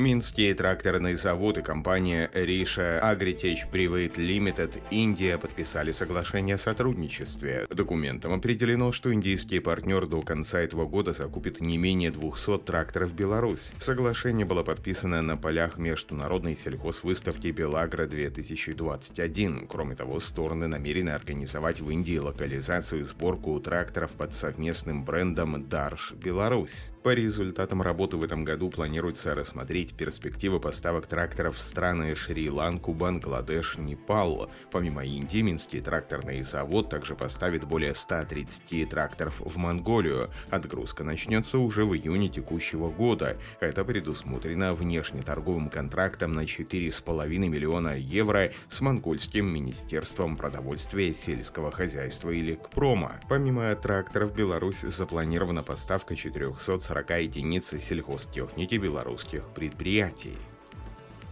Минский тракторный завод и компания Риша Agritech Private Limited Индия подписали соглашение о сотрудничестве. Документом определено, что индийский партнер до конца этого года закупит не менее 200 тракторов Беларусь. Соглашение было подписано на полях международной сельхозвыставки Белагра-2021. Кроме того, стороны намерены организовать в Индии локализацию и сборку тракторов под совместным брендом Дарш Беларусь. По результатам работы в этом году планируется рассмотреть рассмотреть перспективы поставок тракторов в страны Шри-Ланку, Бангладеш, Непал. Помимо Индии, Минский тракторный завод также поставит более 130 тракторов в Монголию. Отгрузка начнется уже в июне текущего года. Это предусмотрено внешнеторговым контрактом на 4,5 миллиона евро с монгольским министерством продовольствия, сельского хозяйства и лекпрома. Помимо тракторов, Беларусь запланирована поставка 440 единиц сельхозтехники белорусских предприятий предприятий.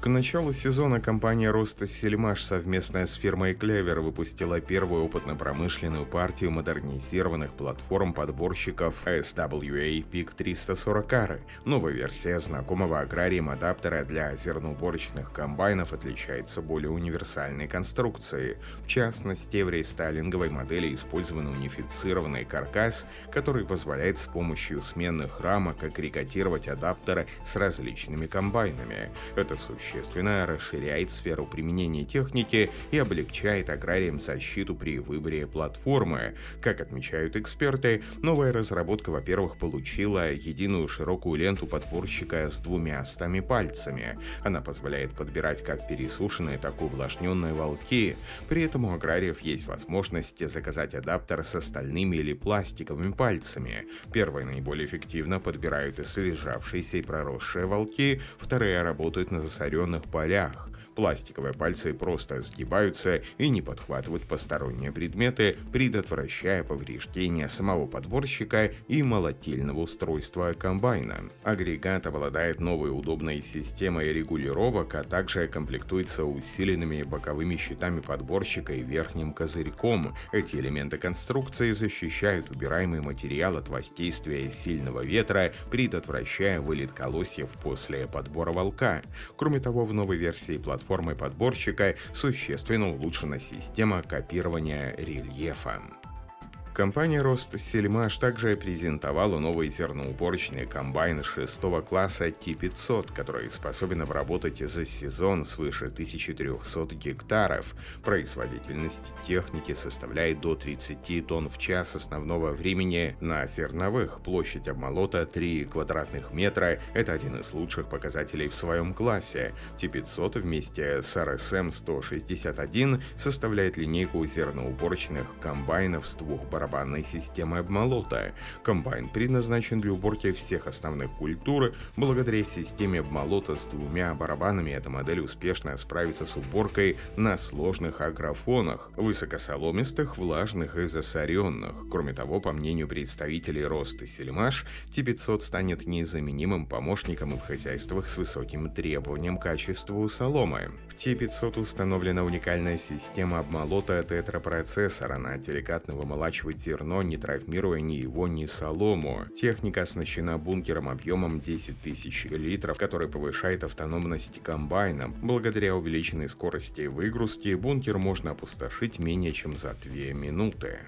К началу сезона компания Роста Сельмаш совместная с фирмой Клевер выпустила первую опытно-промышленную партию модернизированных платформ подборщиков SWA PIC 340R. Новая версия знакомого аграрием адаптера для зерноуборочных комбайнов отличается более универсальной конструкцией. В частности, в рестайлинговой модели использован унифицированный каркас, который позволяет с помощью сменных рамок агрегатировать адаптеры с различными комбайнами. Это существенно существенно расширяет сферу применения техники и облегчает аграриям защиту при выборе платформы. Как отмечают эксперты, новая разработка, во-первых, получила единую широкую ленту подборщика с двумя стами пальцами. Она позволяет подбирать как пересушенные, так и увлажненные волки. При этом у аграриев есть возможность заказать адаптер с остальными или пластиковыми пальцами. Первые наиболее эффективно подбирают и слежавшиеся и проросшие волки, вторые работают на засоренных разделенных полях. Пластиковые пальцы просто сгибаются и не подхватывают посторонние предметы, предотвращая повреждения самого подборщика и молотильного устройства комбайна. Агрегат обладает новой удобной системой регулировок, а также комплектуется усиленными боковыми щитами подборщика и верхним козырьком. Эти элементы конструкции защищают убираемый материал от воздействия сильного ветра, предотвращая вылет колосьев после подбора волка. Кроме того, в новой версии платформы платформой подборщика существенно улучшена система копирования рельефа. Компания Ростсельмаш также презентовала новый зерноуборочный комбайн шестого класса T500, который способен обработать за сезон свыше 1300 гектаров. Производительность техники составляет до 30 тонн в час основного времени на зерновых. Площадь обмолота 3 квадратных метра – это один из лучших показателей в своем классе. T500 вместе с RSM 161 составляет линейку зерноуборочных комбайнов с двух барабанов барабанной системы обмолота. Комбайн предназначен для уборки всех основных культур. Благодаря системе обмолота с двумя барабанами эта модель успешно справится с уборкой на сложных агрофонах, высокосоломистых, влажных и засоренных. Кроме того, по мнению представителей Рост и Сельмаш, T500 станет незаменимым помощником в хозяйствах с высоким требованием к качеству соломы. В T500 установлена уникальная система обмолота тетропроцессора. Она деликатно вымолачивает зерно, не травмируя ни его, ни солому. Техника оснащена бункером объемом 10 тысяч литров, который повышает автономность комбайна. Благодаря увеличенной скорости выгрузки бункер можно опустошить менее чем за 2 минуты.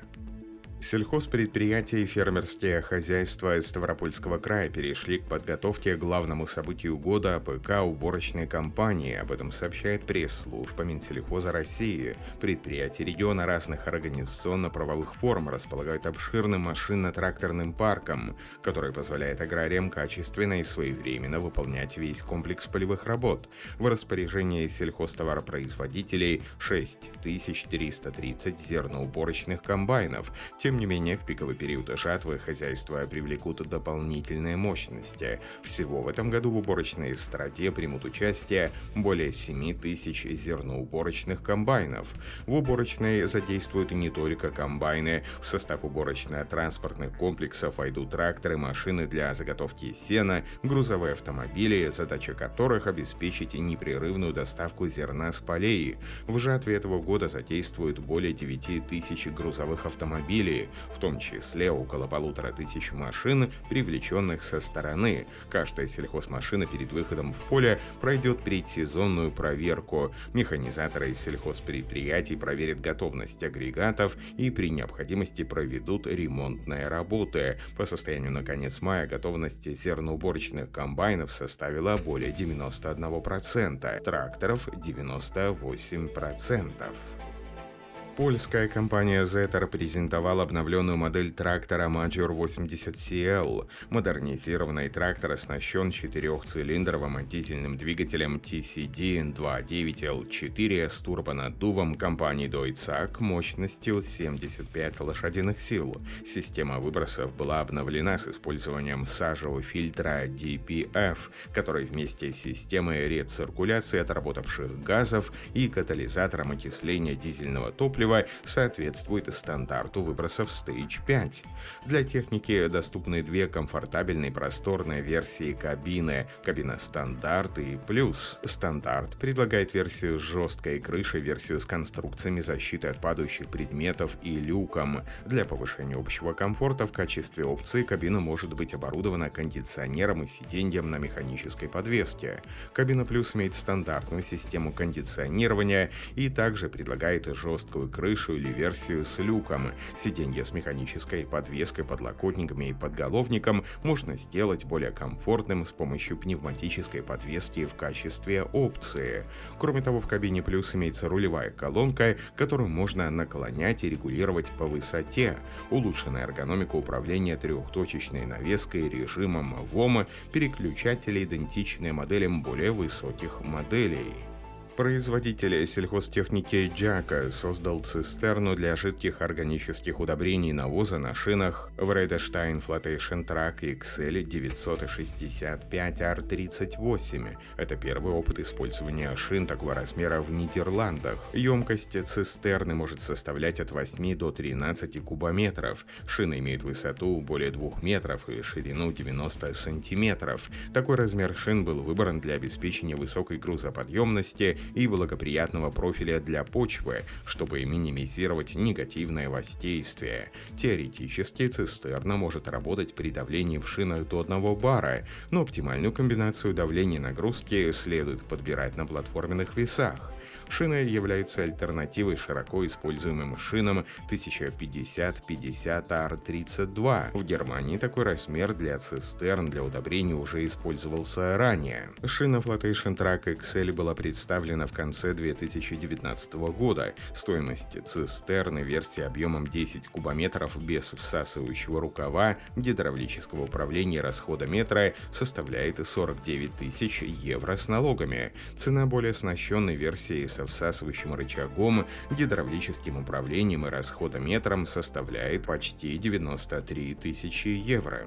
Сельхозпредприятия и фермерские хозяйства Ставропольского края перешли к подготовке к главному событию года АПК уборочной кампании. Об этом сообщает пресс-служба Минсельхоза России. Предприятия региона разных организационно-правовых форм располагают обширным машинно-тракторным парком, который позволяет аграриям качественно и своевременно выполнять весь комплекс полевых работ. В распоряжении сельхозтоваропроизводителей 6330 зерноуборочных комбайнов. Тем не менее, в пиковый период жатвы хозяйства привлекут дополнительные мощности. Всего в этом году в уборочной страте примут участие более 7 тысяч зерноуборочных комбайнов. В уборочной задействуют не только комбайны. В состав уборочно-транспортных комплексов войдут тракторы, машины для заготовки сена, грузовые автомобили, задача которых обеспечить непрерывную доставку зерна с полей. В жатве этого года задействуют более 9 тысяч грузовых автомобилей, техники, в том числе около полутора тысяч машин, привлеченных со стороны. Каждая сельхозмашина перед выходом в поле пройдет предсезонную проверку. Механизаторы из сельхозпредприятий проверят готовность агрегатов и при необходимости проведут ремонтные работы. По состоянию на конец мая готовность зерноуборочных комбайнов составила более 91%, тракторов 98%. Польская компания Zetor презентовала обновленную модель трактора Major 80CL. Модернизированный трактор оснащен четырехцилиндровым дизельным двигателем TCD 2.9L4 с турбонаддувом компании Deutzak мощностью 75 лошадиных сил. Система выбросов была обновлена с использованием сажевого фильтра DPF, который вместе с системой рециркуляции отработавших газов и катализатором окисления дизельного топлива топлива соответствует стандарту выбросов Stage 5. Для техники доступны две комфортабельные просторные версии кабины – кабина стандарт и плюс. Стандарт предлагает версию с жесткой крышей, версию с конструкциями защиты от падающих предметов и люком. Для повышения общего комфорта в качестве опции кабина может быть оборудована кондиционером и сиденьем на механической подвеске. Кабина плюс имеет стандартную систему кондиционирования и также предлагает жесткую крышу или версию с люком. Сиденье с механической подвеской, подлокотниками и подголовником можно сделать более комфортным с помощью пневматической подвески в качестве опции. Кроме того, в кабине плюс имеется рулевая колонка, которую можно наклонять и регулировать по высоте. Улучшенная эргономика управления трехточечной навеской режимом ВОМа, переключатели идентичны моделям более высоких моделей. Производитель сельхозтехники Джака создал цистерну для жидких органических удобрений навоза на шинах Вредештайн Flotation Track XL 965R38. Это первый опыт использования шин такого размера в Нидерландах. Емкость цистерны может составлять от 8 до 13 кубометров. Шины имеют высоту более 2 метров и ширину 90 сантиметров. Такой размер шин был выбран для обеспечения высокой грузоподъемности и благоприятного профиля для почвы, чтобы минимизировать негативное воздействие. Теоретически цистерна может работать при давлении в шинах до 1 бара, но оптимальную комбинацию давления и нагрузки следует подбирать на платформенных весах. Шины являются альтернативой широко используемым шинам 1050-50R32. В Германии такой размер для цистерн для удобрений уже использовался ранее. Шина Flotation Track XL была представлена в конце 2019 года. Стоимость цистерны версии объемом 10 кубометров без всасывающего рукава, гидравлического управления и расхода метра составляет 49 тысяч евро с налогами. Цена более оснащенной версии с со всасывающим рычагом, гидравлическим управлением и расходометром составляет почти 93 тысячи евро.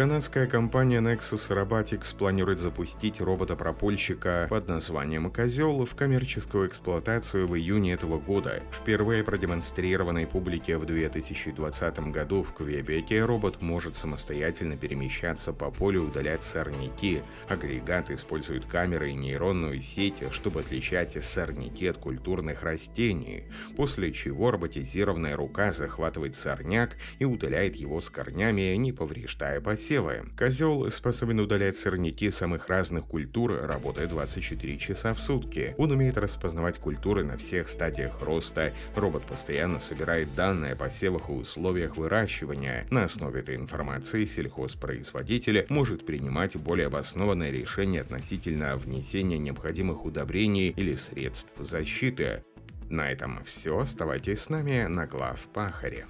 Канадская компания Nexus Robotics планирует запустить робота-пропольщика под названием «Козел» в коммерческую эксплуатацию в июне этого года. Впервые продемонстрированной публике в 2020 году в Квебеке робот может самостоятельно перемещаться по полю удалять сорняки. Агрегат использует камеры и нейронную сеть, чтобы отличать сорняки от культурных растений, после чего роботизированная рука захватывает сорняк и удаляет его с корнями, не повреждая посев посевы. Козел способен удалять сорняки самых разных культур, работая 24 часа в сутки. Он умеет распознавать культуры на всех стадиях роста. Робот постоянно собирает данные о посевах и условиях выращивания. На основе этой информации сельхозпроизводитель может принимать более обоснованные решения относительно внесения необходимых удобрений или средств защиты. На этом все. Оставайтесь с нами на глав Пахаре.